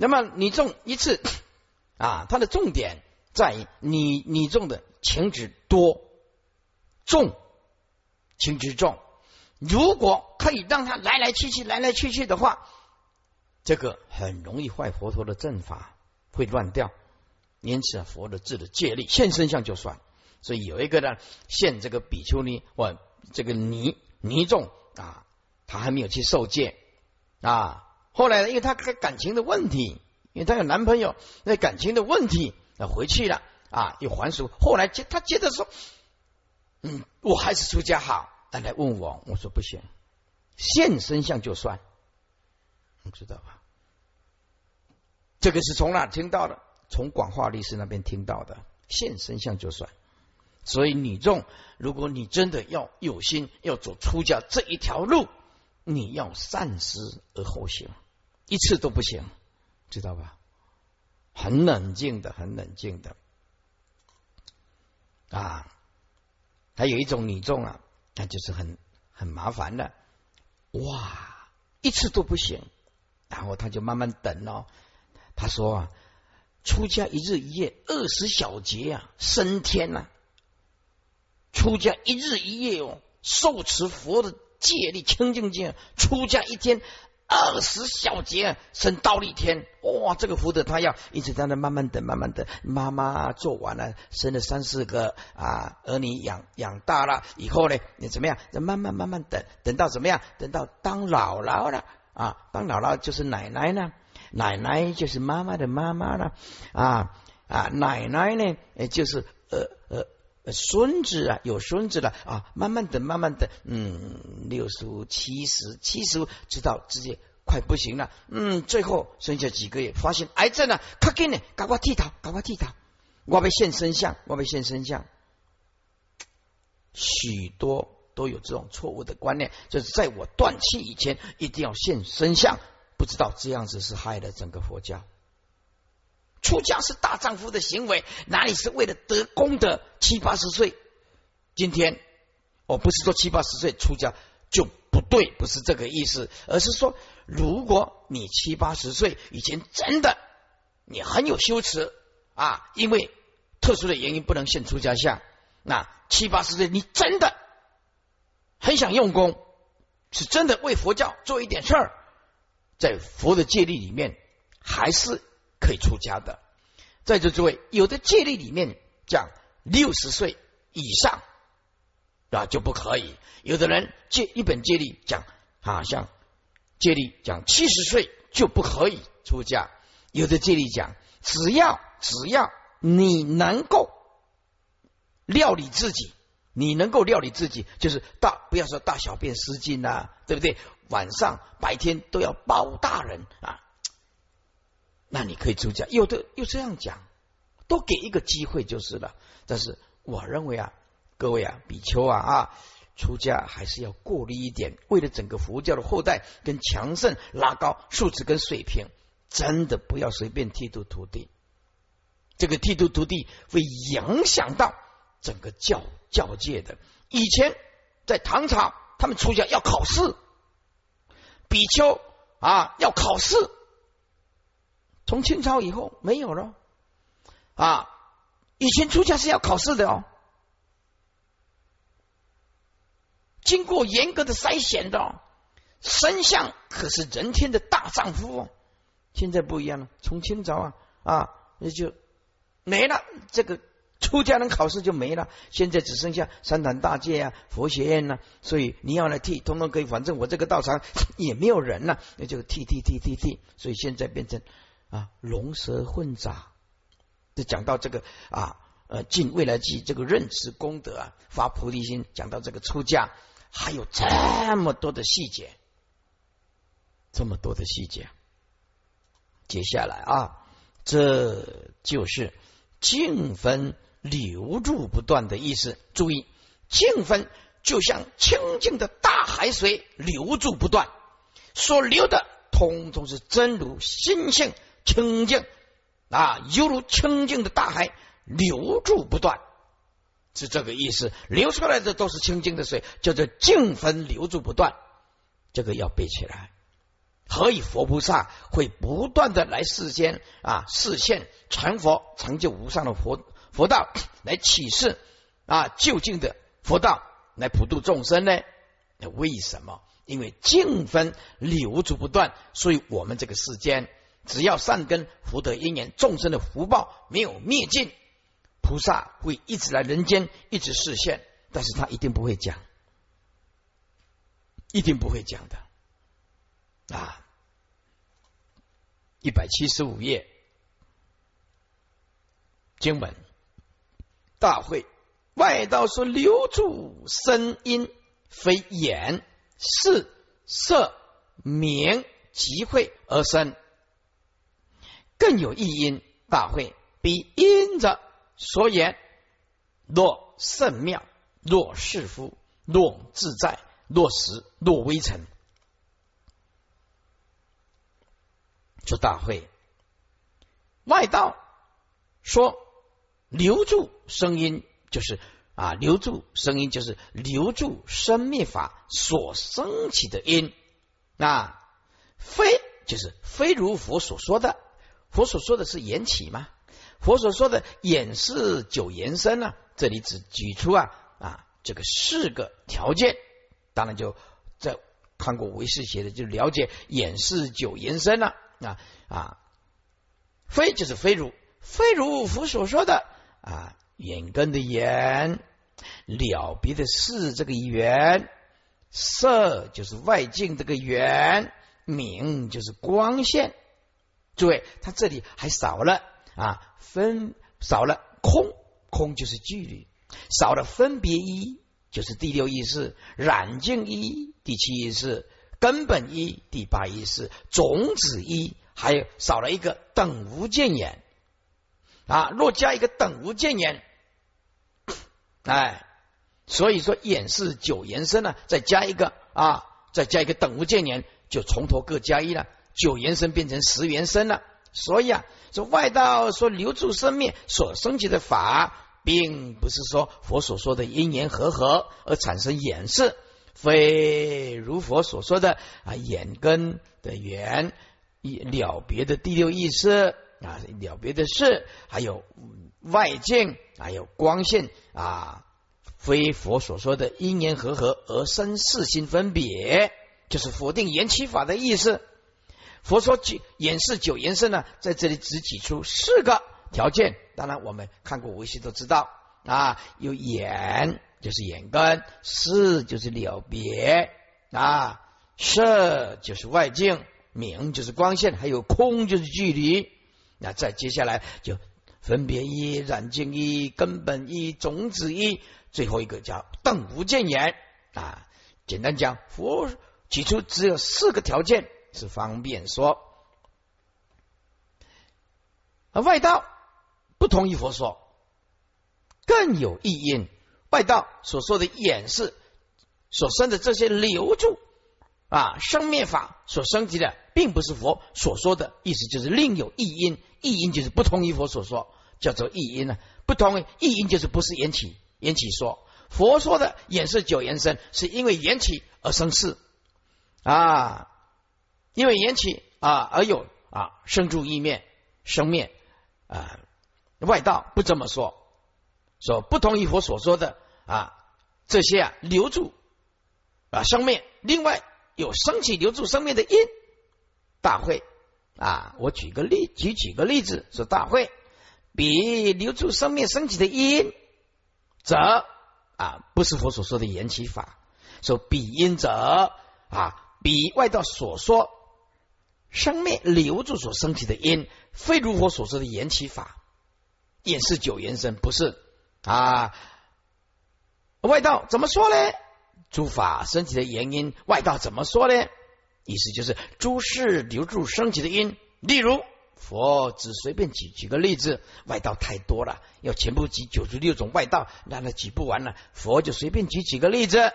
那么你种一次 啊，它的重点在于你你种的情值多重，情值重。如果可以让它来来去去来来去去的话，这个很容易坏佛陀的正法，会乱掉。因此，佛的字的戒律现身相就算。所以有一个呢，现这个比丘尼或这个尼尼众啊，他还没有去受戒啊。后来呢因为他感情的问题，因为他有男朋友，那感情的问题，那回去了啊，又还俗。后来接他接着说，嗯，我还是出家好。他来问我，我说不行，现身相就算，你知道吧？这个是从哪听到的？从广化律师那边听到的，现身相就算。所以女众，如果你真的要有心要走出家这一条路，你要善思而后行，一次都不行，知道吧？很冷静的，很冷静的啊。还有一种女众啊，那就是很很麻烦的，哇，一次都不行，然后他就慢慢等哦。他说啊，出家一日一夜二十小节啊，升天呐。出家一日一夜哦，受持佛的戒律清净戒，出家一天二十小节升倒立天，哇，这个福德他要一直在那慢慢等，慢慢等。妈妈做完了，生了三四个啊儿女养养大了以后呢，你怎么样？再慢慢慢慢等，等到怎么样？等到当姥姥了啊，当姥姥就是奶奶呢，奶奶就是妈妈的妈妈了啊啊，奶奶呢，就是呃呃。孙子啊，有孙子了啊，慢慢等，慢慢等，嗯，六十五、七十、七十五，直到直接快不行了，嗯，最后剩下几个月，发现癌症了，快给你，赶快剃头，赶快剃头，我被现身相，我被现身相，许多都有这种错误的观念，就是在我断气以前一定要现身相，不知道这样子是害了整个佛教。出家是大丈夫的行为，哪里是为了得功德？七八十岁，今天我不是说七八十岁出家就不对，不是这个意思，而是说，如果你七八十岁以前真的你很有羞耻啊，因为特殊的原因不能现出家相，那七八十岁你真的很想用功，是真的为佛教做一点事儿，在佛的戒律里面还是。可以出家的，在座诸位，有的戒律里面讲六十岁以上啊就不可以；有的人戒一本戒律讲啊，像戒律讲七十岁就不可以出家；有的戒律讲只要只要你能够料理自己，你能够料理自己，就是大不要说大小便失禁呐，对不对？晚上白天都要包大人啊。那你可以出家，有的又这样讲，多给一个机会就是了。但是我认为啊，各位啊，比丘啊啊，出家还是要过滤一点，为了整个佛教的后代跟强盛拉高素质跟水平，真的不要随便剃度徒弟。这个剃度徒弟会影响到整个教教界的。以前在唐朝，他们出家要考试，比丘啊要考试。从清朝以后没有了啊！以前出家是要考试的哦，经过严格的筛选的，身相可是人天的大丈夫哦。现在不一样了，从清朝啊啊，那就没了，这个出家人考试就没了。现在只剩下三坛大戒啊、佛学院呐，所以你要来剃，通通可以。反正我这个道场 也没有人了，那就剃剃剃剃剃。所以现在变成。啊，龙蛇混杂，就讲到这个啊，呃，尽未来际这个认知功德啊，发菩提心，讲到这个出家，还有这么多的细节，这么多的细节。接下来啊，这就是净分流入不断的意思。注意，净分就像清净的大海水流注不断，所流的通通是真如心性。清净啊，犹如清净的大海，流注不断，是这个意思。流出来的都是清净的水，叫做净分流注不断。这个要背起来。何以佛菩萨会不断的来世间啊，示现成佛，成就无上的佛佛道，来启示啊，究竟的佛道，来普度众生呢？那为什么？因为净分流足不断，所以我们这个世间，只要善根福德因缘，众生的福报没有灭尽，菩萨会一直来人间，一直示现，但是他一定不会讲，一定不会讲的啊！一百七十五页经文大会外道说留住声音，非眼。是色名集会而生，更有一因大会，比因者所言，若圣妙，若是夫，若自在，若实，若微尘。这大会，外道说留住声音，就是。啊，留住声音就是留住生灭法所升起的因。啊，非就是非如佛所说的，佛所说的是缘起吗？佛所说的演示九延伸呢？这里只举出啊啊这个四个条件。当然就在看过唯识写的，就了解演示九延伸了。啊啊，非就是非如非如佛所说的啊眼根的眼。了别的是这个缘，色就是外境这个缘，明就是光线。诸位，他这里还少了啊，分少了空，空就是距离，少了分别一，就是第六意识，染净一，第七意识，根本一，第八意识，种子一，还有少了一个等无见眼啊。若加一个等无见眼，哎。所以说，演示九延伸呢，再加一个啊，再加一个等无间言，就从头各加一了，九延伸变成十元身了。所以啊，说外道说留住生命所升起的法，并不是说佛所说的因缘和合而产生演示，非如佛所说的啊眼根的缘了别的第六意识啊了别的事，还有外境，还有光线啊。非佛所说的因缘和合而生四心分别，就是否定缘起法的意思。佛说九演示九延伸呢，在这里只举出四个条件。当然，我们看过维系都知道啊，有眼就是眼根，视就是了别啊，色就是外境，明就是光线，还有空就是距离。那再接下来就分别一、染净一、根本一、种子一。最后一个叫瞪无见眼啊，简单讲，佛举出只有四个条件是方便说，而外道不同意佛说，更有异因。外道所说的演示所生的这些留住啊生灭法所升级的，并不是佛所说的意思，就是另有意因。异因就是不同于佛所说，叫做异因呢。不同于意因就是不是缘起。缘起说，佛说的演示九缘生，是因为缘起而生事啊，因为缘起啊而有啊生住意灭生灭啊，外道不这么说，说不同意佛所说的啊这些啊留住啊生灭，另外有升起留住生灭的因大会啊，我举个例举几个例子说大会比留住生灭升起的因。则啊，不是佛所说的缘起法。说比因则啊，比外道所说生灭留住所升起的因，非如佛所说的缘起法。也是九延伸不是啊？外道怎么说呢？诸法升起的原因，外道怎么说呢？意思就是诸事留住升起的因，例如。佛只随便举举个例子，外道太多了，要全部举九十六种外道，那他举不完了。佛就随便举几个例子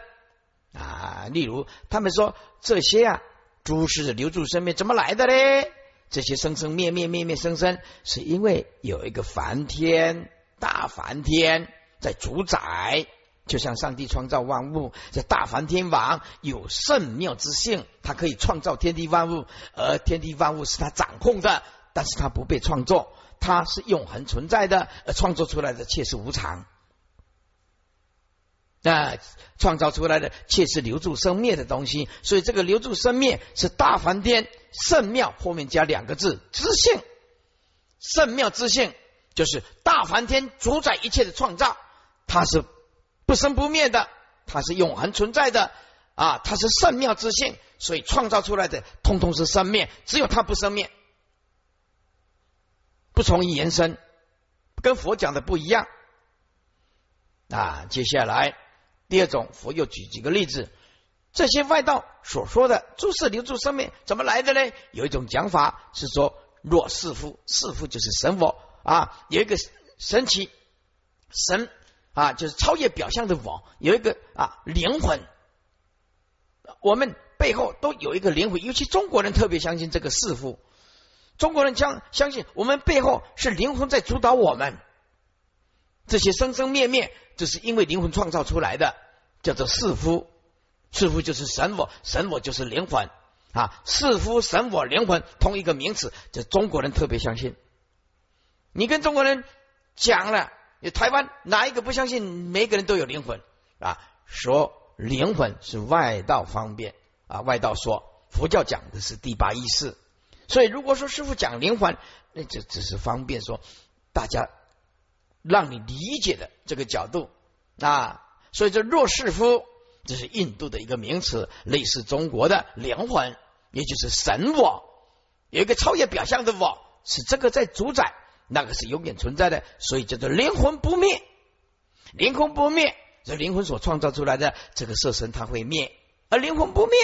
啊，例如他们说这些啊，诸事留住生命怎么来的嘞？这些生生灭灭灭灭生生，是因为有一个梵天大梵天在主宰就像上帝创造万物，这大梵天王有圣妙之性，他可以创造天地万物，而天地万物是他掌控的，但是他不被创作，他是永恒存在的，而创作出来的却是无常。那创造出来的却是留住生灭的东西，所以这个留住生灭是大梵天圣妙后面加两个字知性，圣妙之性就是大梵天主宰一切的创造，它是不生不灭的，它是永恒存在的啊，它是圣妙之性，所以创造出来的通通是生灭，只有它不生灭，不从延伸，跟佛讲的不一样啊。接下来。第二种，佛又举几个例子，这些外道所说的诸事留住生命怎么来的呢？有一种讲法是说，若是夫，是夫就是神佛。啊，有一个神奇神啊，就是超越表象的我，有一个啊灵魂，我们背后都有一个灵魂，尤其中国人特别相信这个是夫，中国人将相信我们背后是灵魂在主导我们，这些生生灭灭，这是因为灵魂创造出来的。叫做是夫，是夫就是神我，神我就是灵魂啊，是夫神我灵魂同一个名词，这中国人特别相信。你跟中国人讲了，台湾哪一个不相信？每个人都有灵魂啊，说灵魂是外道方便啊，外道说佛教讲的是第八意识，所以如果说师傅讲灵魂，那就只是方便说大家让你理解的这个角度啊。所以这若是夫，这是印度的一个名词，类似中国的灵魂，也就是神我，有一个超越表象的我，是这个在主宰，那个是永远存在的，所以叫做灵魂不灭。灵魂不灭，这灵魂所创造出来的这个色身它会灭，而灵魂不灭，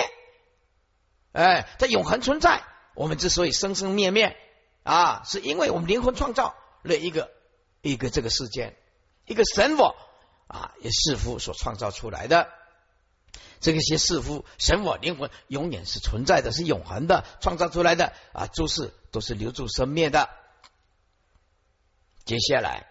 哎，它永恒存在。我们之所以生生灭灭啊，是因为我们灵魂创造了一个一个这个世界，一个神我。啊，也是夫所创造出来的，这个些是夫神我灵魂永远是存在的，是永恒的，创造出来的啊，诸事都是留住生灭的。接下来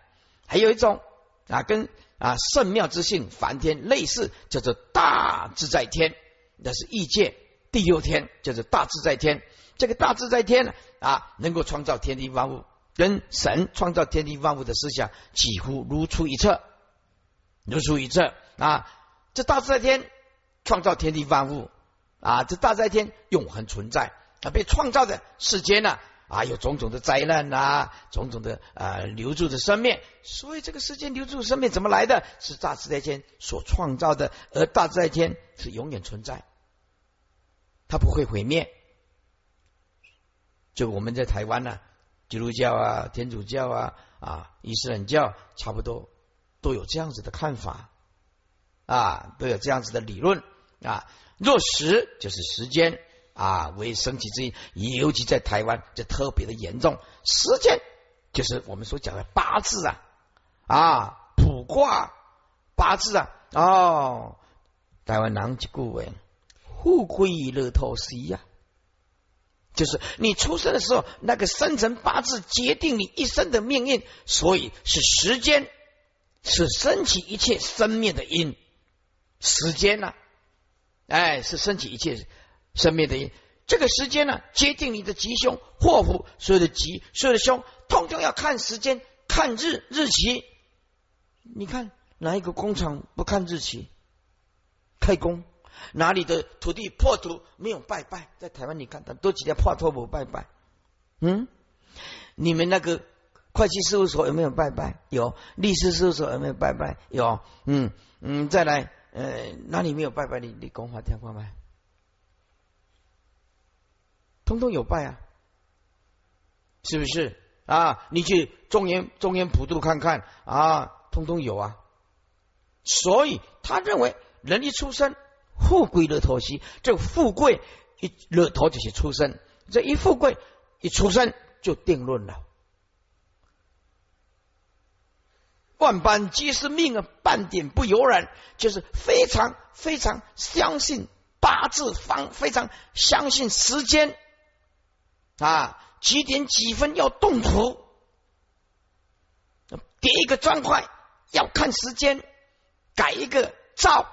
还有一种啊，跟啊圣妙之性梵天类似，叫做大自在天，那是异界第六天，叫做大自在天。这个大自在天啊，能够创造天地万物，跟神创造天地万物的思想几乎如出一辙。如出一辙啊！这大自在天创造天地万物啊，这大自在天永恒存在啊，被创造的世间呢啊，有种种的灾难呐，种种的啊留住的生命，所以这个世间留住生命怎么来的？是大自在天所创造的，而大自在天是永远存在，它不会毁灭。就我们在台湾呢，基督教啊、天主教啊、啊伊斯兰教差不多。都有这样子的看法啊，都有这样子的理论啊。若时就是时间啊，为升起之因，尤其在台湾就特别的严重。时间就是我们所讲的八字啊啊，卜卦八字啊哦，台湾南极顾为富贵乐透西呀，就是你出生的时候那个生辰八字决定你一生的命运，所以是时间。是升起一切生灭的因，时间呢？哎，是升起一切生灭的因。这个时间呢，决定你的吉凶祸福，所有的吉，所有的凶，通通要看时间，看日日期。你看哪一个工厂不看日期开工？哪里的土地破土没有拜拜？在台湾你看，多几条破土不拜拜？嗯，你们那个。会计事务所有没有拜拜？有。律师事务所有没有拜拜？有。嗯嗯，再来，呃，哪里没有拜拜？你你讲话听过没？通通有拜啊，是不是啊？你去中原中原普渡看看啊，通通有啊。所以他认为人一出生，富贵乐头西，这富贵一乐头就是出生，这一富贵一出生就定论了。万般皆是命啊，半点不由人，就是非常非常相信八字方，非常相信时间啊，几点几分要动土，叠一个砖块要看时间改一个灶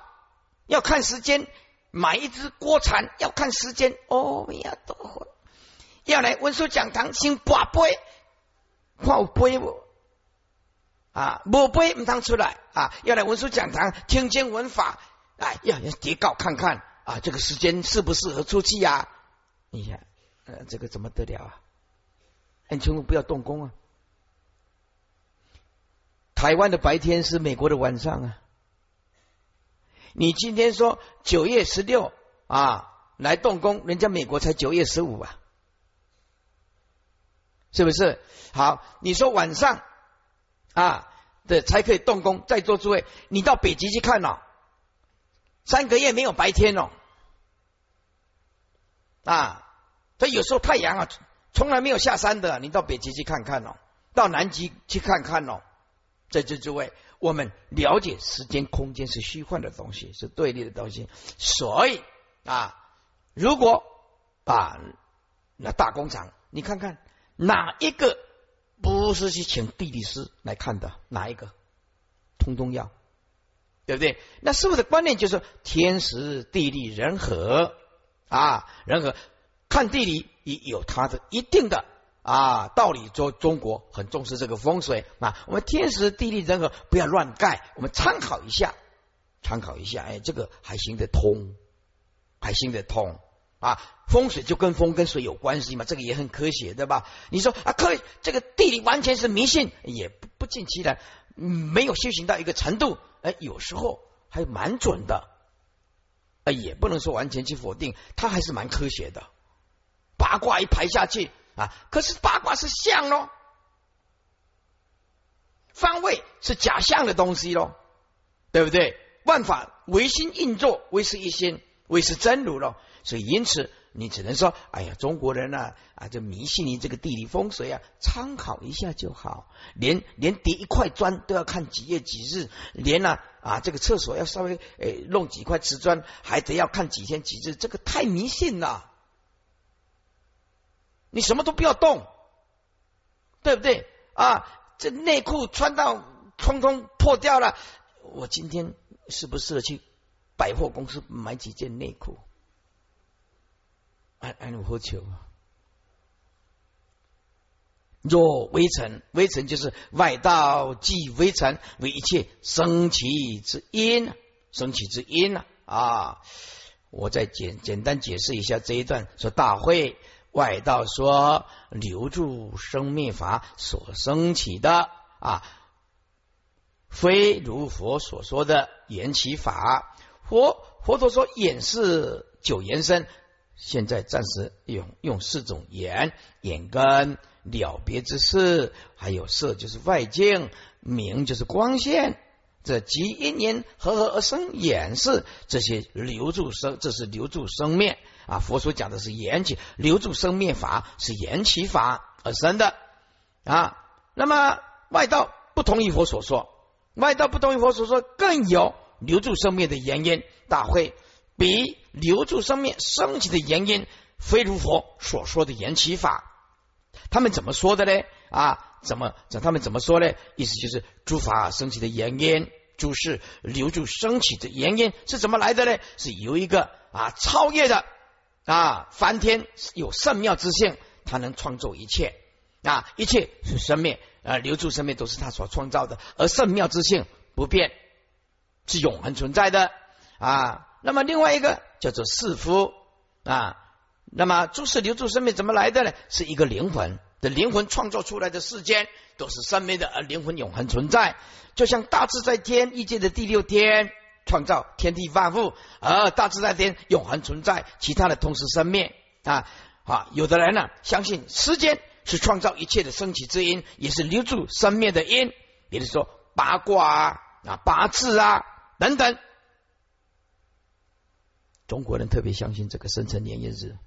要看时间，买一只锅铲要看时间。哦呀，多会！要来文殊讲堂先八杯，看有杯不？啊，无杯唔通出来啊！要来文殊讲堂听经闻法，哎，要要叠稿看看啊，这个时间适不适合出去呀？你看，呃，这个怎么得了啊？很清楚不要动工啊！台湾的白天是美国的晚上啊！你今天说九月十六啊来动工，人家美国才九月十五啊，是不是？好，你说晚上。啊，的才可以动工。在座诸位，你到北极去看哦，三个月没有白天哦。啊，他有时候太阳啊，从来没有下山的。你到北极去看看哦，到南极去看看哦。在座诸位，我们了解时间、空间是虚幻的东西，是对立的东西。所以啊，如果啊，那大工厂，你看看哪一个？不是去请地理师来看的，哪一个？通通要，对不对？那师傅的观念就是天时地利人和啊，人和看地理也有它的一定的啊道理。说中国很重视这个风水啊，我们天时地利人和不要乱盖，我们参考一下，参考一下，哎，这个还行得通，还行得通。啊，风水就跟风跟水有关系嘛，这个也很科学，对吧？你说啊，科这个地理完全是迷信，也不不尽其然，没有修行到一个程度，哎，有时候还蛮准的，哎，也不能说完全去否定，它还是蛮科学的。八卦一排下去啊，可是八卦是象咯，方位是假象的东西咯，对不对？万法唯心运作，唯是一心，唯是真如咯。所以，因此你只能说：“哎呀，中国人呢啊，就迷信你这个地理风水啊，参考一下就好。连连叠一块砖都要看几月几日，连呢啊，这个厕所要稍微诶弄几块瓷砖，还得要看几天几日，这个太迷信了。你什么都不要动，对不对啊？这内裤穿到通通破掉了，我今天是不是去百货公司买几件内裤？”安安如何求？若微尘，微尘就是外道即微尘，为一切生起之因，生起之因呢？啊！我再简简单解释一下这一段：说大会外道说留住生命法所生起的啊，非如佛所说的缘起法。佛佛陀说眼是九延伸。现在暂时用用四种眼：眼根了别之事，还有色就是外境，明就是光线。这即因缘合合而生眼是这些留住生，这是留住生灭啊。佛所讲的是缘起，留住生灭法是缘起法而生的啊。那么外道不同于佛所说，外道不同于佛所说，更有留住生灭的原因。大会。比留住生命升起的原因，非如佛所说的缘起法。他们怎么说的呢？啊，怎么？他们怎么说呢？意思就是诸法升起的原因，诸事留住升起的原因是怎么来的呢？是由一个啊超越的啊梵天有圣妙之性，他能创造一切啊，一切是生命啊，留住生命都是他所创造的，而圣妙之性不变，是永恒存在的啊。那么另外一个叫做四夫啊，那么诸事留住生命怎么来的呢？是一个灵魂的灵魂创造出来的世间都是生命的，而灵魂永恒存在。就像大自在天一界的第六天创造天地万物，而大自在天永恒存在，其他的同时生灭啊。啊，有的人呢相信时间是创造一切的升起之因，也是留住生灭的因，比如说八卦啊、啊八字啊等等。中国人特别相信这个生辰年月日，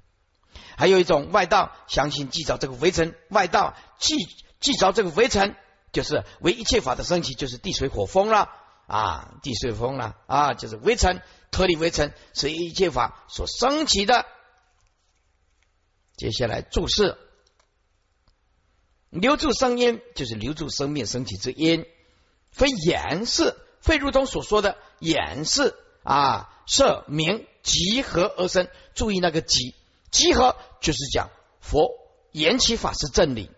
还有一种外道相信祭着这个围城，外道祭祭着这个围城，就是为一切法的升起，就是地水火风了啊，地水风了啊，就是围城，脱离围城是一切法所升起的。接下来注释，留住生因，就是留住生命升起之音，非言是，非如同所说的掩饰啊，色名集合而生。注意那个集，集合就是讲佛言其法是正理，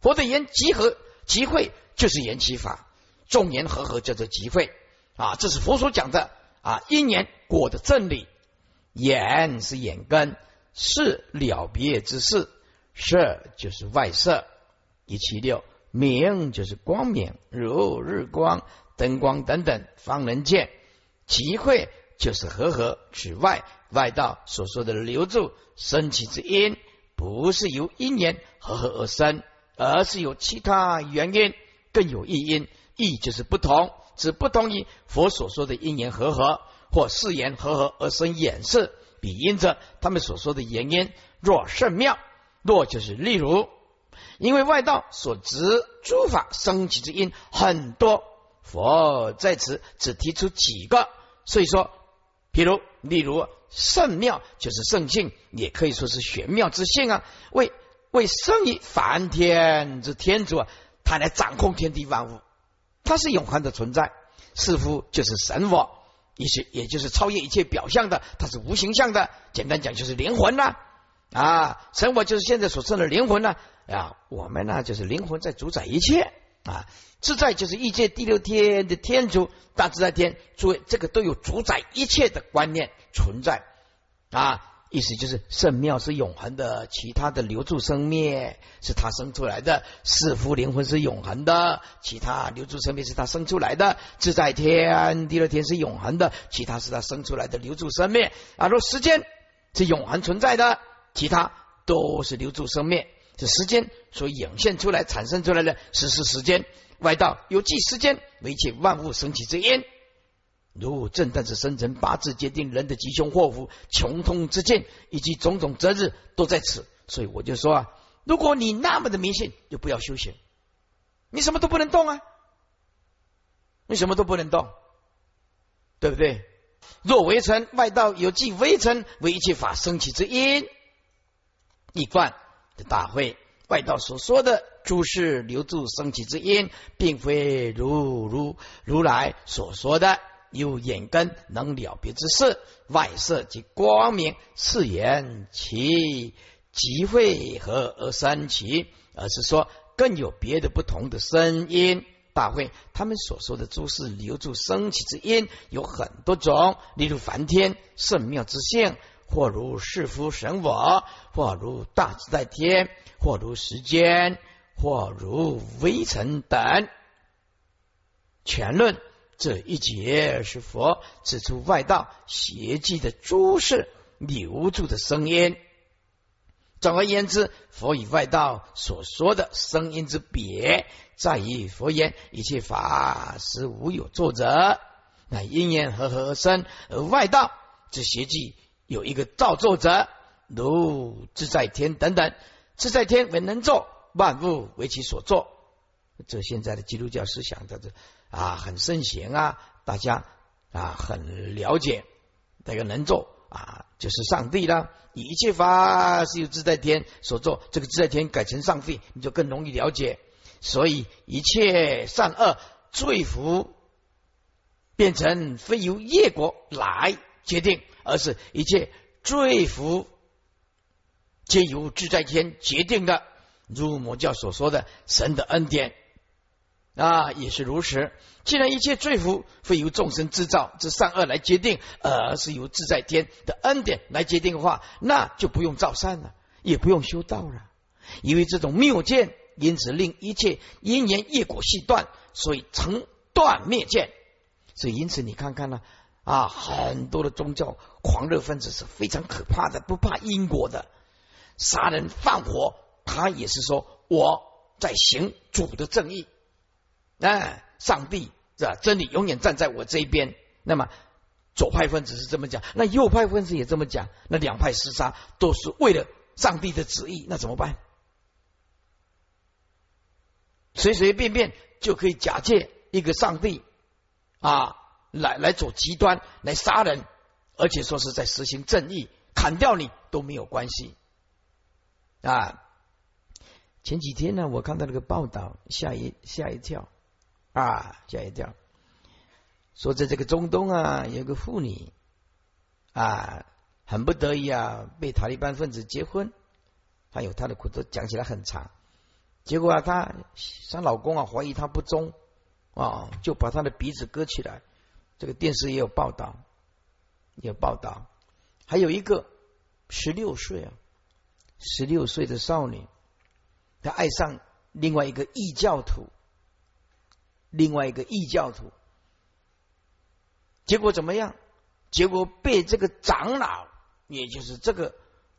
佛的言集合集会就是言其法，众言和合叫做集会。啊，这是佛所讲的。啊因缘果的真理。眼是眼根，是了别之事，色就是外色，一七六。明就是光明，如日光、灯光等等，方能见。集会就是和合，指外外道所说的留住升起之因，不是由因缘和合而生，而是有其他原因，更有异因。异就是不同，只不同于佛所说的因缘和合。或四言合合而生眼色，比因着他们所说的原因，若甚妙，若就是例如，因为外道所执诸法生起之因很多，佛在此只提出几个，所以说，比如例如圣妙就是圣性，也可以说是玄妙之性啊，为为圣于梵天之天主啊，他来掌控天地万物，他是永恒的存在，似乎就是神我。一些也就是超越一切表象的，它是无形象的。简单讲就是灵魂呐啊，神我就是现在所称的灵魂呢啊，我们呢就是灵魂在主宰一切啊，自在就是异界第六天的天主大自在天，诸位这个都有主宰一切的观念存在啊。意思就是圣庙是永恒的，其他的留住生灭是他生出来的；四福灵魂是永恒的，其他留住生命是他生出来的；自在天第二天是永恒的，其他是他生出来的留住生命。啊，若时间是永恒存在的，其他都是留住生命。是时间所涌现出来、产生出来的，实是时间。外道有即时间为一切万物升起之因。如正旦是生辰八字，决定人的吉凶祸福、穷通之见，以及种种择日都在此。所以我就说啊，如果你那么的迷信，就不要修行。你什么都不能动啊，你什么都不能动，对不对？若微尘外道有即微尘为一切法升起之因，一贯的大会外道所说的诸事留住升起之因，并非如如如来所说的。有眼根能了别之事，外色及光明，是言其集会和而生起，而是说更有别的不同的声音。大会他们所说的诸事留住升起之因有很多种，例如梵天圣妙之性，或如世夫神我，或如大自在天，或如时间，或如微尘等。全论。这一节是佛指出外道邪迹的诸事留住的声音。总而言之，佛与外道所说的声音之别，在于佛言一切法实无有作者，乃因缘和合而生；而外道之邪迹有一个造作者，如自在天等等。自在天为能作，万物为其所作。这现在的基督教思想的这。啊，很盛行啊！大家啊，很了解这个能做啊，就是上帝了。一切法是由自在天所做，这个自在天改成上帝，你就更容易了解。所以一切善恶罪福，变成非由业果来决定，而是一切罪福皆由自在天决定的。如魔教所说的神的恩典。啊，也是如此。既然一切罪福非由众生制造之善恶来决定，而是由自在天的恩典来决定的话，那就不用造善了，也不用修道了。因为这种谬见，因此令一切因缘业果系断，所以成断灭见。所以因此你看看呢，啊很多的宗教狂热分子是非常可怕的，不怕因果的，杀人放火，他也是说我在行主的正义。哎，上帝是吧？真理永远站在我这一边。那么左派分子是这么讲，那右派分子也这么讲。那两派厮杀都是为了上帝的旨意，那怎么办？随随便便就可以假借一个上帝啊，来来走极端，来杀人，而且说是在实行正义，砍掉你都没有关系啊。前几天呢，我看到那个报道，吓一吓一跳。啊，吓一跳！说在这个中东啊，有个妇女啊，很不得已啊，被塔利班分子结婚，她有她的苦，都讲起来很长。结果啊，她她老公啊，怀疑她不忠啊，就把她的鼻子割起来。这个电视也有报道，有报道。还有一个十六岁啊，十六岁的少女，她爱上另外一个异教徒，另外一个异教徒。结果怎么样？结果被这个长老，也就是这个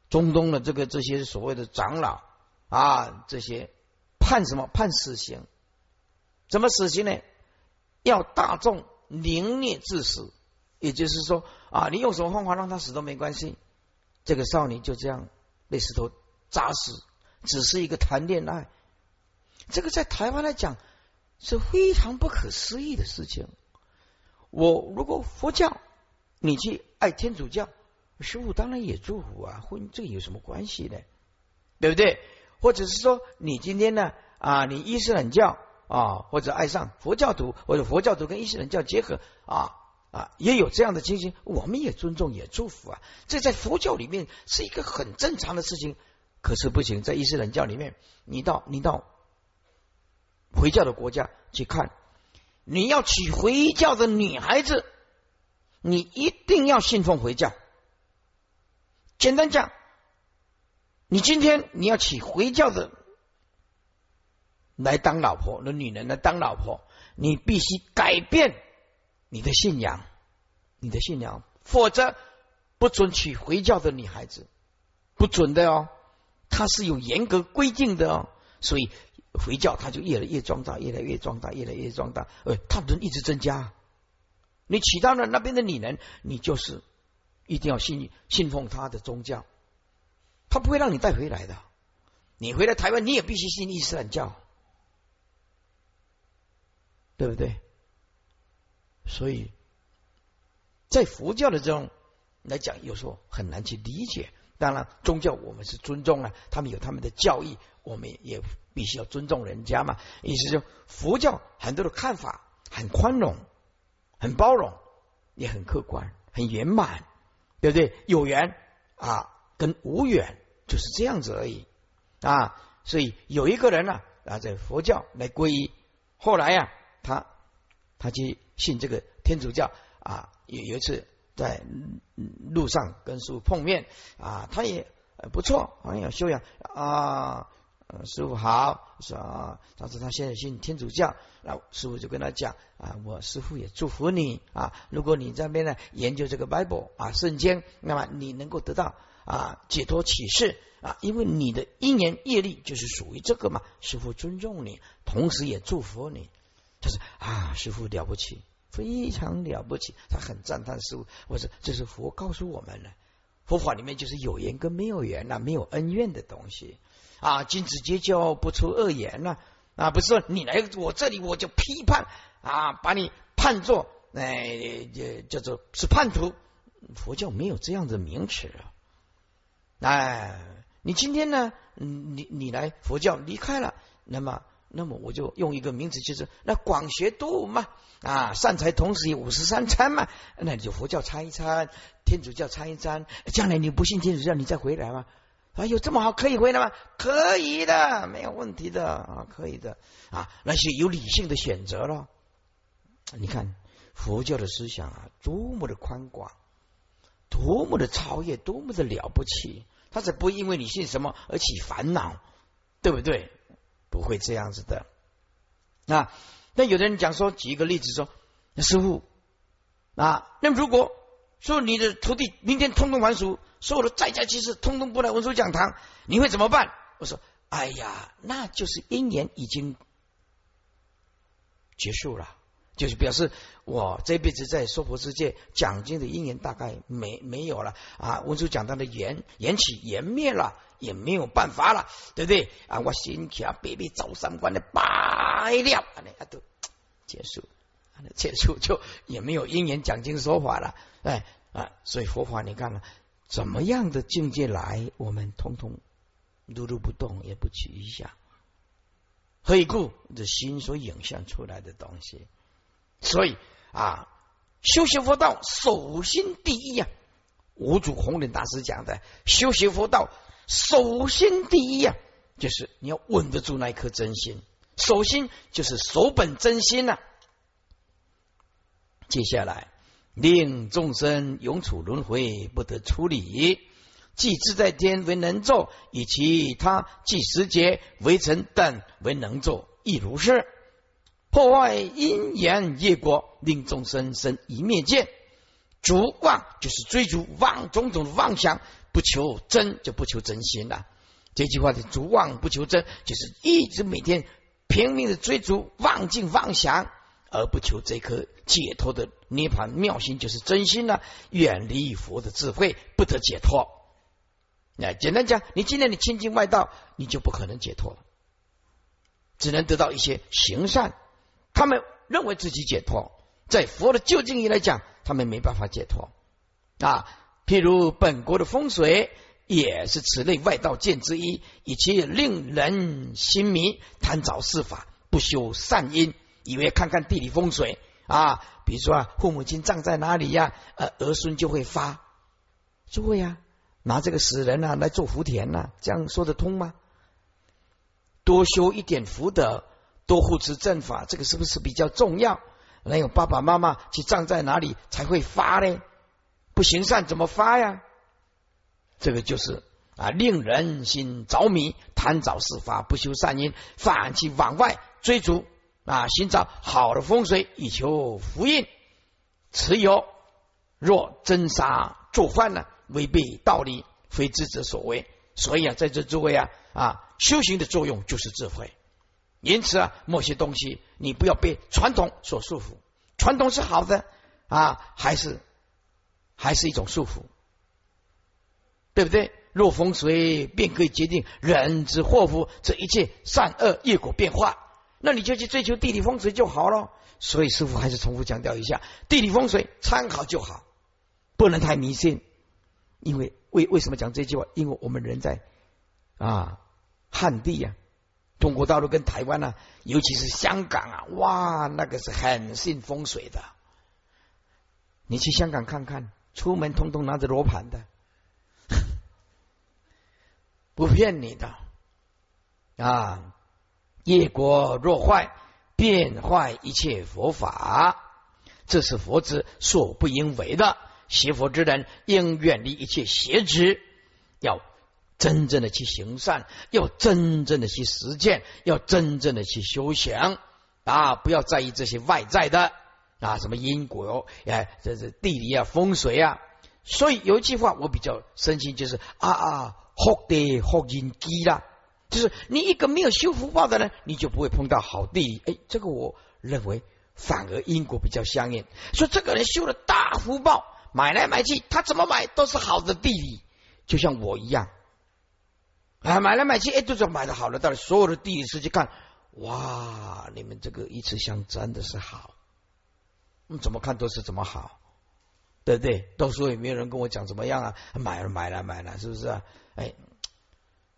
中东的这个这些所谓的长老啊，这些判什么？判死刑？怎么死刑呢？要大众凌虐致死，也就是说啊，你用什么方法让他死都没关系。这个少女就这样被石头砸死，只是一个谈恋爱。这个在台湾来讲是非常不可思议的事情。我如果佛教，你去爱天主教，师傅当然也祝福啊。婚这有什么关系呢？对不对？或者是说，你今天呢啊，你伊斯兰教啊，或者爱上佛教徒，或者佛教徒跟伊斯兰教结合啊啊，也有这样的情形，我们也尊重也祝福啊。这在佛教里面是一个很正常的事情。可是不行，在伊斯兰教里面，你到你到回教的国家去看。你要娶回教的女孩子，你一定要信奉回教。简单讲，你今天你要娶回教的来当老婆，那女人来当老婆，你必须改变你的信仰，你的信仰，否则不准娶回教的女孩子，不准的哦，它是有严格规定的哦，所以。回教他就越来越壮大，越来越壮大，越来越壮大。呃，他人一直增加。你娶到了那边的女人，你就是一定要信信奉他的宗教，他不会让你带回来的。你回来台湾，你也必须信伊斯兰教，对不对？所以，在佛教的这种来讲，有时候很难去理解。当然，宗教我们是尊重啊，他们有他们的教义，我们也必须要尊重人家嘛。意思就佛教很多的看法很宽容、很包容，也很客观、很圆满，对不对？有缘啊，跟无缘就是这样子而已啊。所以有一个人呢啊，在佛教来皈依，后来呀，他他去信这个天主教啊，有有一次。在路上跟师傅碰面啊，他也不错，很有修养啊。师傅好，说啊，但是他现在信天主教，那师傅就跟他讲啊，我师傅也祝福你啊。如果你这边呢研究这个 Bible 啊圣经，那么你能够得到啊解脱启示啊，因为你的因缘业力就是属于这个嘛。师傅尊重你，同时也祝福你，就是啊，师傅了不起。非常了不起，他很赞叹师傅。我说这是佛告诉我们了，佛法里面就是有缘跟没有缘呐，没有恩怨的东西啊。君子结交不出恶言呐啊，不是说你来我这里我就批判啊，把你判作哎叫做是叛徒。佛教没有这样的名词啊。哎，你今天呢，你你来佛教离开了，那么。那么我就用一个名词，就是那广学多闻嘛啊，善财同时有五十三参嘛，那你就佛教参一参，天主教参一参，将来你不信天主教，你再回来嘛？啊，有这么好可以回来吗？可以的，没有问题的啊，可以的啊，那些有理性的选择了。你看佛教的思想啊，多么的宽广，多么的超越，多么的了不起，他才不因为你信什么而起烦恼，对不对？不会这样子的啊！那有的人讲说，举一个例子说，师傅啊，那如果说你的徒弟明天通通还俗，所有的在家居士通通不来文殊讲堂，你会怎么办？我说，哎呀，那就是因缘已经结束了，就是表示我这辈子在娑婆世界讲经的因缘大概没没有了啊，文殊讲堂的缘缘起缘灭了。也没有办法了，对不对啊？我心起啊，别别走三关的白了，啊都结束，结束就也没有因缘讲经说法了，哎啊，所以佛法你看了怎么样的境界来，我们通通如如不动，也不取一下。何以故？这心所影像出来的东西，所以啊，修行佛道首先第一呀，五祖弘忍大师讲的，修习佛道首先第一呀，就是你要稳得住那一颗真心。首先就是守本真心呐。接下来令众生永处轮回，不得出离。即自在天为能咒，以其他即时节为成等为能咒，亦如是。破坏因缘业果，令众生生一灭见。逐妄就是追逐妄种种的妄想，不求真就不求真心了。这句话的逐妄不求真，就是一直每天拼命的追逐妄境妄想，而不求这颗解脱的涅盘妙心，就是真心呢。远离佛的智慧，不得解脱。那简单讲，你今天你亲近外道，你就不可能解脱，只能得到一些行善。他们认为自己解脱，在佛的究竟义来讲，他们没办法解脱啊。譬如本国的风水，也是此类外道见之一，以其令人心迷，贪找事法，不修善因，以为看看地理风水啊，比如说啊，父母亲葬在哪里呀，呃，儿孙就会发，就会呀，拿这个死人啊来做福田呐，这样说得通吗？多修一点福德。多护持正法，这个是不是比较重要？那有爸爸妈妈去葬在哪里才会发呢？不行善怎么发呀？这个就是啊，令人心着迷，贪早事发，不修善因，反去往外追逐啊，寻找好的风水以求福运。持有若真杀做饭呢，违背道理，非智者所为。所以啊，在这诸位啊啊，修行的作用就是智慧。因此啊，某些东西你不要被传统所束缚。传统是好的啊，还是还是一种束缚，对不对？若风水便可以决定人之祸福，这一切善恶业果变化，那你就去追求地理风水就好了。所以师傅还是重复强调一下：地理风水参考就好，不能太迷信。因为为为什么讲这句话？因为我们人在啊汉地呀。中国大陆跟台湾呢，尤其是香港啊，哇，那个是很信风水的。你去香港看看，出门通通拿着罗盘的，不骗你的啊！业果若坏，变坏一切佛法，这是佛之所不应为的。邪佛之人应远离一切邪执，要。真正的去行善，要真正的去实践，要真正的去修行啊！不要在意这些外在的啊，什么因果哦哎，这是地理啊、风水啊。所以有一句话我比较生气，就是啊啊，福地福因机啦，就是你一个没有修福报的人，你就不会碰到好地理。哎，这个我认为反而因果比较相应。说这个人修了大福报，买来买去，他怎么买都是好的地理，就像我一样。啊，买来买去，哎，都是买的好了。到了所有的地理师去看，哇，你们这个一次香真的是好，嗯，怎么看都是怎么好，对不对？到时候也没有人跟我讲怎么样啊，买了买了买了，是不是啊？哎，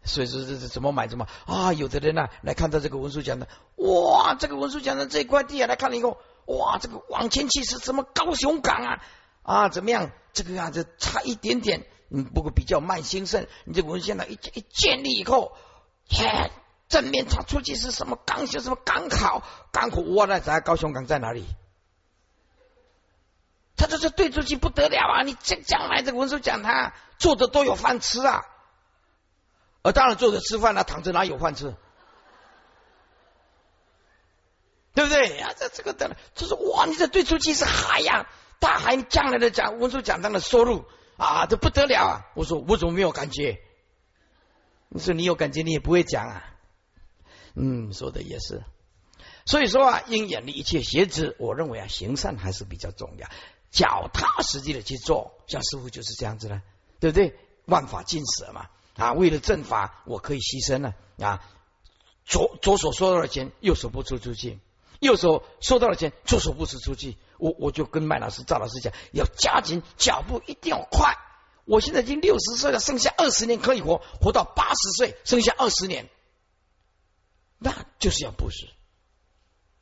所以说这这怎么买怎么啊？有的人呢来看到这个文书讲的，哇，这个文书讲的这块地啊，来看了以后，哇，这个往前去是什么高雄港啊？啊，怎么样？这个啊，子差一点点。嗯，不过比较慢兴盛，你这文献呢一一建立以后，嘿，正面传出去是什么港修什么港口港口，哇，那咱高雄港在哪里？他这是对出去不得了啊！你这将来这个文书讲他坐着都有饭吃啊，而当然坐着吃饭了，躺着哪有饭吃？对不对呀？这这个的，就是哇，你这对出去是海呀，大海将来的讲文书讲堂的收入。啊，这不得了啊！我说我怎么没有感觉？你说你有感觉，你也不会讲啊。嗯，说的也是。所以说啊，应远离一切邪知。我认为啊，行善还是比较重要，脚踏实地的去做。像师傅就是这样子的，对不对？万法尽舍嘛。啊，为了正法，我可以牺牲了啊。左左手收到了钱，右手不出出去；右手收到了钱，左手不时出去。我我就跟麦老师、赵老师讲，要加紧脚步，一定要快。我现在已经六十岁了，剩下二十年可以活，活到八十岁，剩下二十年，那就是要布施。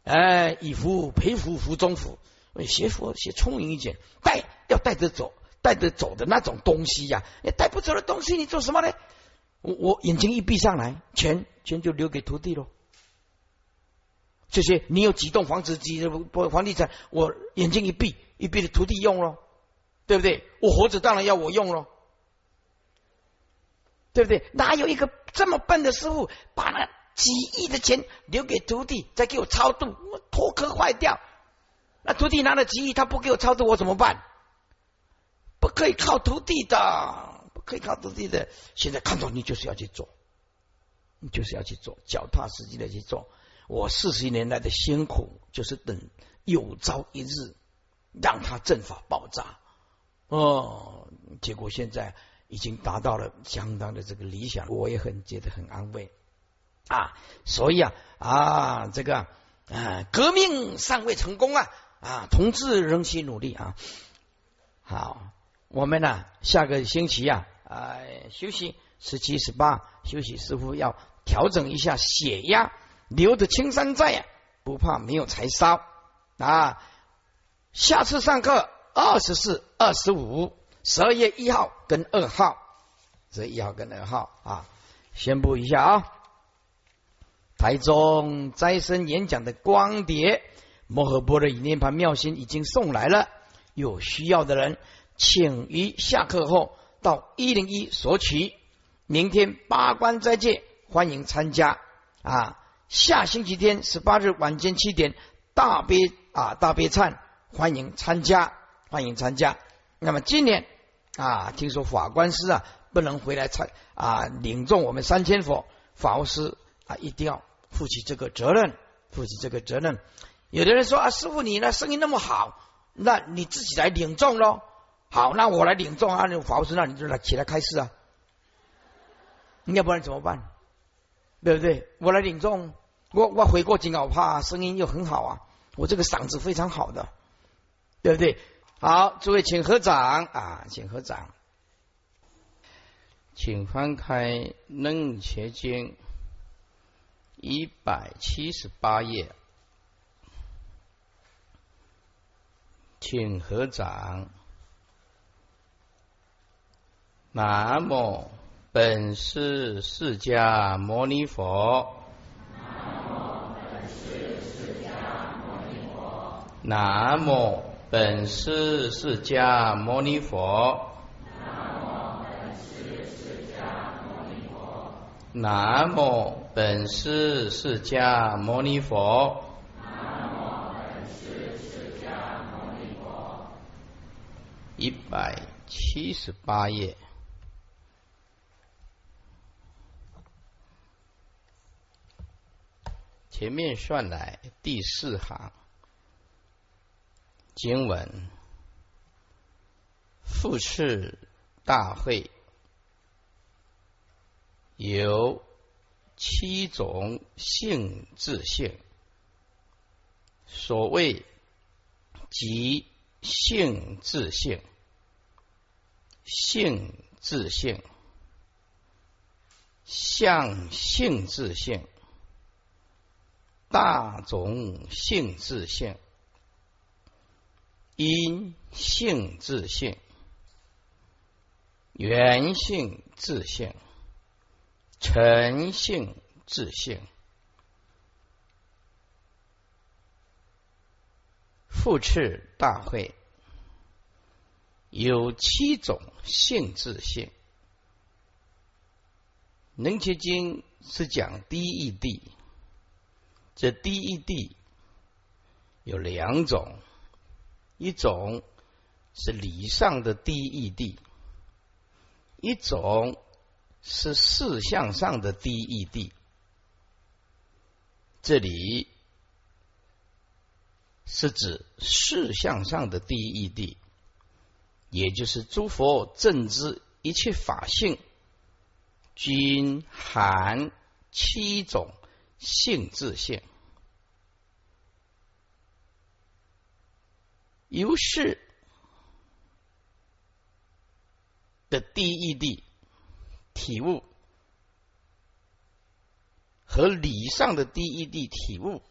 哎，以福培福，福中福。学佛学聪明一点，带要带着走，带着走的那种东西呀，你带不走的东西，你做什么呢？我我眼睛一闭上来，钱钱就留给徒弟喽。这些你有几栋房子、几不房地产，我眼睛一闭，一闭的徒弟用喽，对不对？我活着当然要我用喽，对不对？哪有一个这么笨的师傅，把那几亿的钱留给徒弟，再给我超度，我脱壳坏掉。那徒弟拿了几亿，他不给我超度，我怎么办？不可以靠徒弟的，不可以靠徒弟的。现在看到你就是要去做，你就是要去做，脚踏实地的去做。我四十年来的辛苦，就是等有朝一日让他阵法爆炸哦。结果现在已经达到了相当的这个理想，我也很觉得很安慰啊。所以啊啊，这个啊革命尚未成功啊啊，同志仍需努力啊。好，我们呢下个星期啊啊休息十七十八休息，师傅要调整一下血压。留着青山在呀，不怕没有柴烧啊！下次上课二十四、二十五，十二月一号跟二号，这一号跟二号啊，宣布一下啊！台中斋生演讲的光碟、摩诃波的念盘妙心已经送来了，有需要的人请于下课后到一零一索取。明天八关斋戒，欢迎参加啊！下星期天十八日晚间七点大悲啊大悲忏，欢迎参加，欢迎参加。那么今年啊，听说法官师啊不能回来参啊领众我们三千佛法务师啊一定要负起这个责任，负起这个责任。有的人说啊，师傅你呢生意那么好，那你自己来领众喽。好，那我来领众啊，那法务师那你就来起来开示啊，要不然怎么办？对不对？我来领众，我我回过金鳌怕声音又很好啊，我这个嗓子非常好的，对不对？好，诸位请合掌啊，请合掌，请翻开《楞伽经》一百七十八页，请合掌，南无。本师释迦牟尼佛。南无本师释迦牟尼佛。南无本师释迦牟尼佛。南无本师释迦牟尼佛。南无本师释迦牟尼佛。一百七十八页。前面算来第四行经文，复次大会有七种性自性，所谓即性自性，性自性，相性自性。大种性自性，因性自性，原性自性，诚性自性。复次大会。有七种性自性，能结经是讲第一地。这第一地有两种，一种是理上的第一地，一种是事相上的第一地。这里是指事相上的第一地，也就是诸佛正知一切法性，均含七种。性自性，由是的第一地体悟和理上的第一地体悟，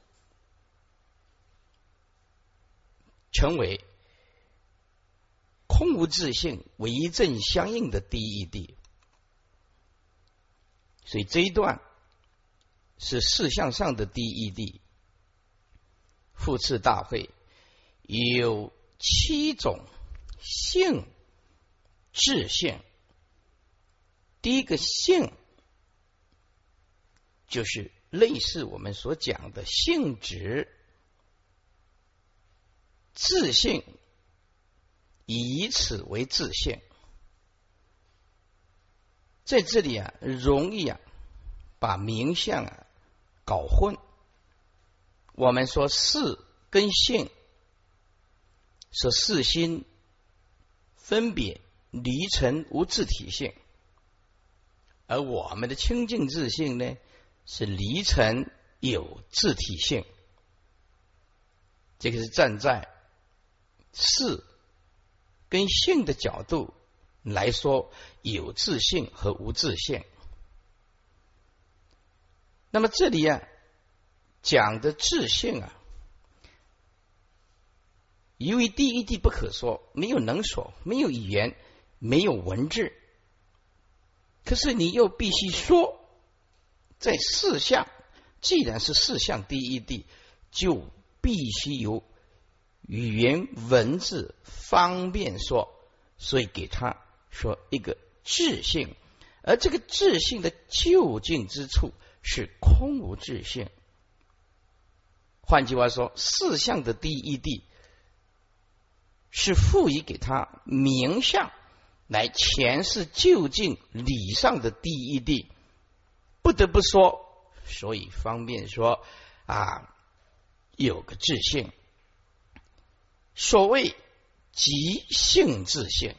成为空无自性、为正相应的第一地。所以这一段是四项上的第一地。复次大会有七种性质性，第一个性就是类似我们所讲的性质。自信，以此为自信，在这里啊，容易啊，把名相啊搞混。我们说事跟性，是事心分别离尘无自体性，而我们的清净自性呢，是离尘有自体性。这个是站在。是跟性的角度来说，有自性和无自性。那么这里啊讲的自性啊，因为第一地不可说，没有能说，没有语言，没有文字，可是你又必须说，在四项，既然是四项第一地，就必须有。语言文字方便说，所以给他说一个自性，而这个自性的究竟之处是空无自性。换句话说，四相的第一地是赋予给他名相来诠释究竟理上的第一地，不得不说，所以方便说啊，有个自性。所谓即性自性，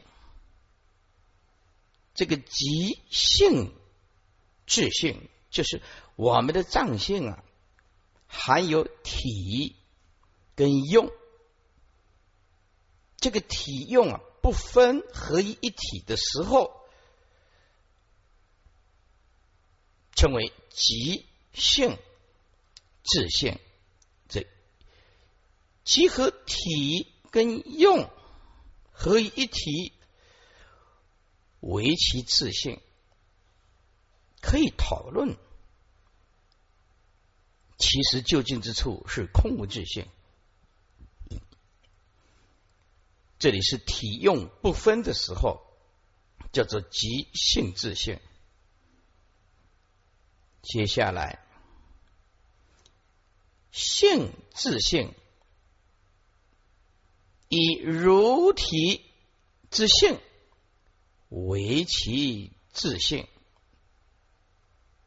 这个即性自性就是我们的脏性啊，含有体跟用，这个体用啊不分合一一体的时候，称为即性自性。这集合体跟用合一体，为其自性，可以讨论。其实究竟之处是空无自性。这里是体用不分的时候，叫做即性自性。接下来，性自性。以如体之性为其自性，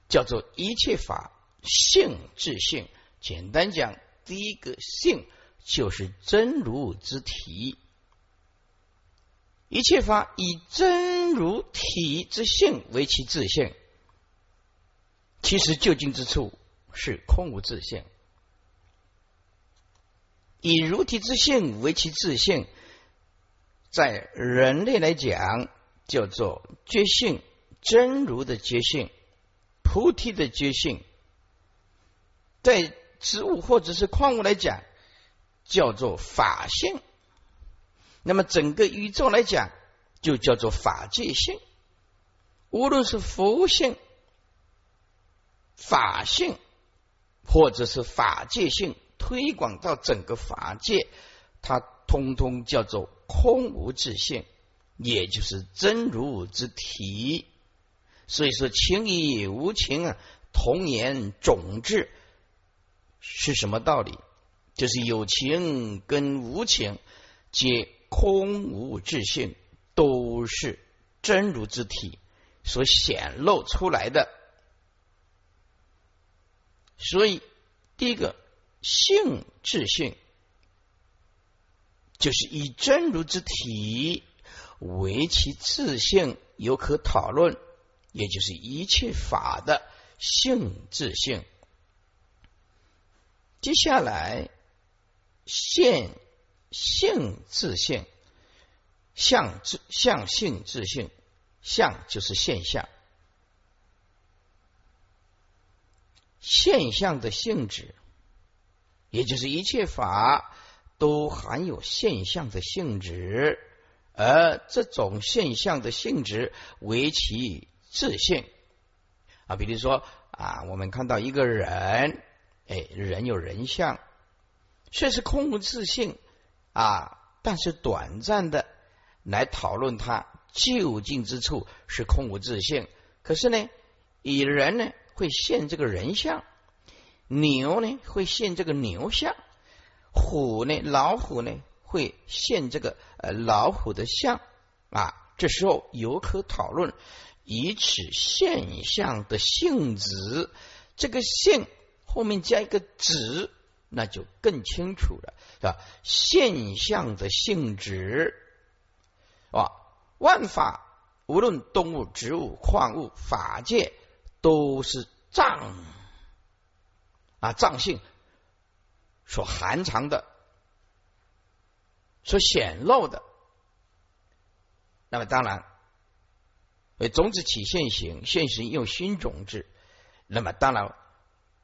叫做一切法性自性。简单讲，第一个性就是真如之体，一切法以真如体之性为其自性。其实究竟之处是空无自性。以如体之性为其自性，在人类来讲，叫做觉性，真如的觉性，菩提的觉性；在植物或者是矿物来讲，叫做法性。那么整个宇宙来讲，就叫做法界性。无论是佛性、法性，或者是法界性。推广到整个法界，它通通叫做空无自性，也就是真如之体。所以说，情以无情啊，同言种质是什么道理？就是有情跟无情，皆空无自性，都是真如之体所显露出来的。所以，第一个。性自性，就是以真如之体为其自性，有可讨论，也就是一切法的性质性。接下来，现性自性，相自相性自性，相就是现象，现象的性质。也就是一切法都含有现象的性质，而这种现象的性质为其自性啊。比如说啊，我们看到一个人，哎，人有人相，虽是空无自性啊，但是短暂的来讨论它究竟之处是空无自性。可是呢，以人呢会现这个人相。牛呢会现这个牛相，虎呢老虎呢会现这个呃老虎的相啊。这时候有可讨论以此现象的性质，这个性后面加一个质，那就更清楚了，是吧？现象的性质啊，万法无论动物、植物、矿物、法界都是藏。啊，藏性所含藏的、所显露的，那么当然，为种子起现行，现行用新种子，那么当然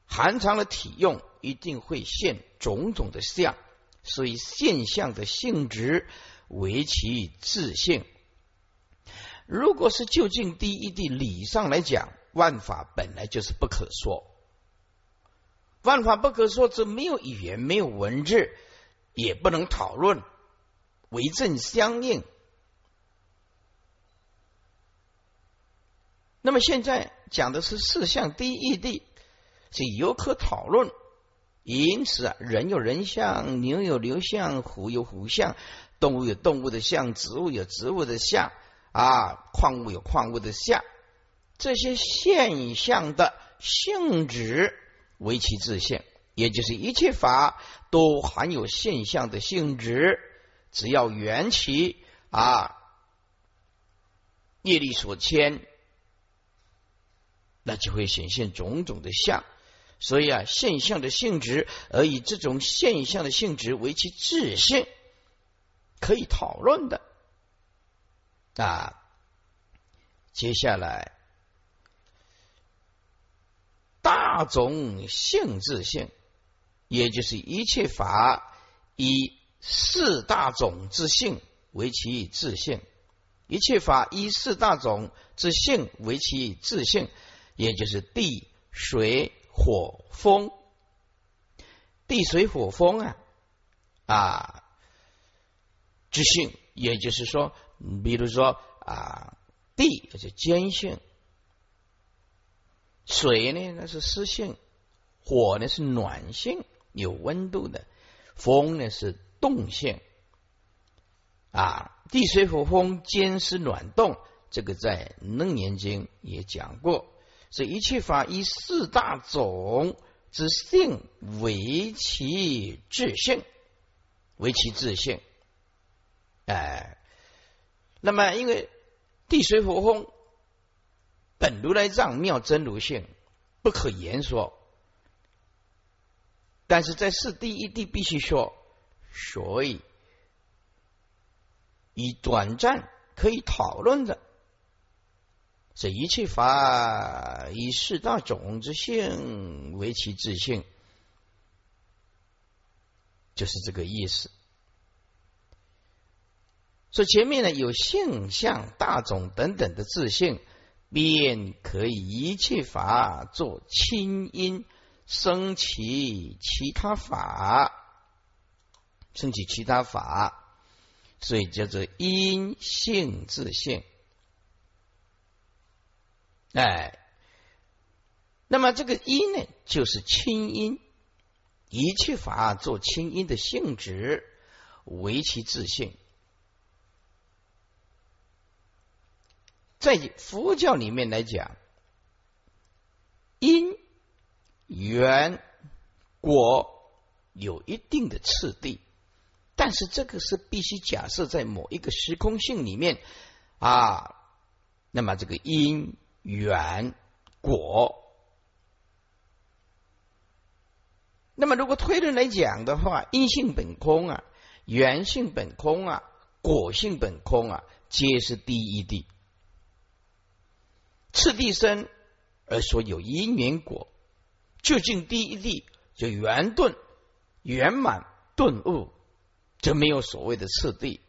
含藏的体用一定会现种种的相，所以现象的性质为其自性。如果是就近第一地理上来讲，万法本来就是不可说。万法不可说，则没有语言，没有文字，也不能讨论，为正相应。那么现在讲的是四象第一义谛，是有可讨论。因此啊，人有人相，牛有牛相，虎有虎相，动物有动物的相，植物有植物的相，啊，矿物有矿物的相，这些现象的性质。为其自性，也就是一切法都含有现象的性质，只要缘起啊，业力所牵，那就会显现种种的相。所以啊，现象的性质，而以这种现象的性质为其自性，可以讨论的啊。接下来。大种性自性，也就是一切法以四大种之性为其自性；一切法以四大种之性为其自性，也就是地、水、火、风。地、水、火、风啊啊之性，也就是说，比如说啊，地就是坚性。水呢，那是湿性；火呢是暖性，有温度的；风呢是动性。啊，地水火风兼湿暖动，这个在《楞严经》也讲过。所以一切法以四大种之性为其自性，为其自性。哎，那么因为地水火风。本如来藏妙真如性不可言说，但是在四第一地必须说，所以以短暂可以讨论的这一切法以四大种之性为其自性，就是这个意思。所以前面呢有性相大种等等的自性。便可以一切法做清因，生起其他法，生起其他法，所以叫做因性自性。哎，那么这个因呢，就是清因，一切法做清因的性质为其自性。在佛教里面来讲，因缘果有一定的次第，但是这个是必须假设在某一个时空性里面啊。那么这个因缘果，那么如果推论来讲的话，因性本空啊，缘性本空啊，果性本空啊，皆是第一地。次第生而说有因缘果，究竟第一地就圆顿圆满顿悟就没有所谓的次第。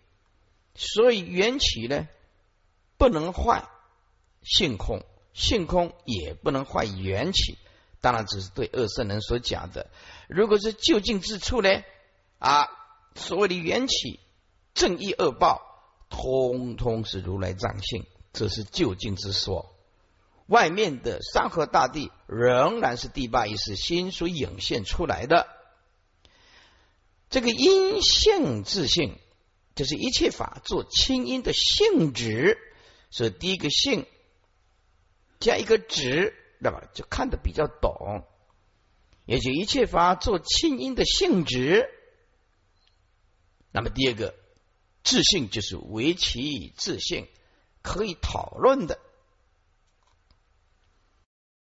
所以缘起呢，不能坏性空，性空也不能坏缘起。当然，只是对二圣人所讲的。如果是就近之处呢？啊，所谓的缘起、正义、恶报，通通是如来藏性，这是就近之说。外面的山河大地，仍然是第八意识心所涌现出来的。这个因性自性。就是一切法做清音的性质，所以第一个性加一个值，那么就看得比较懂。也就一切法做清音的性质，那么第二个自信就是为其自信可以讨论的。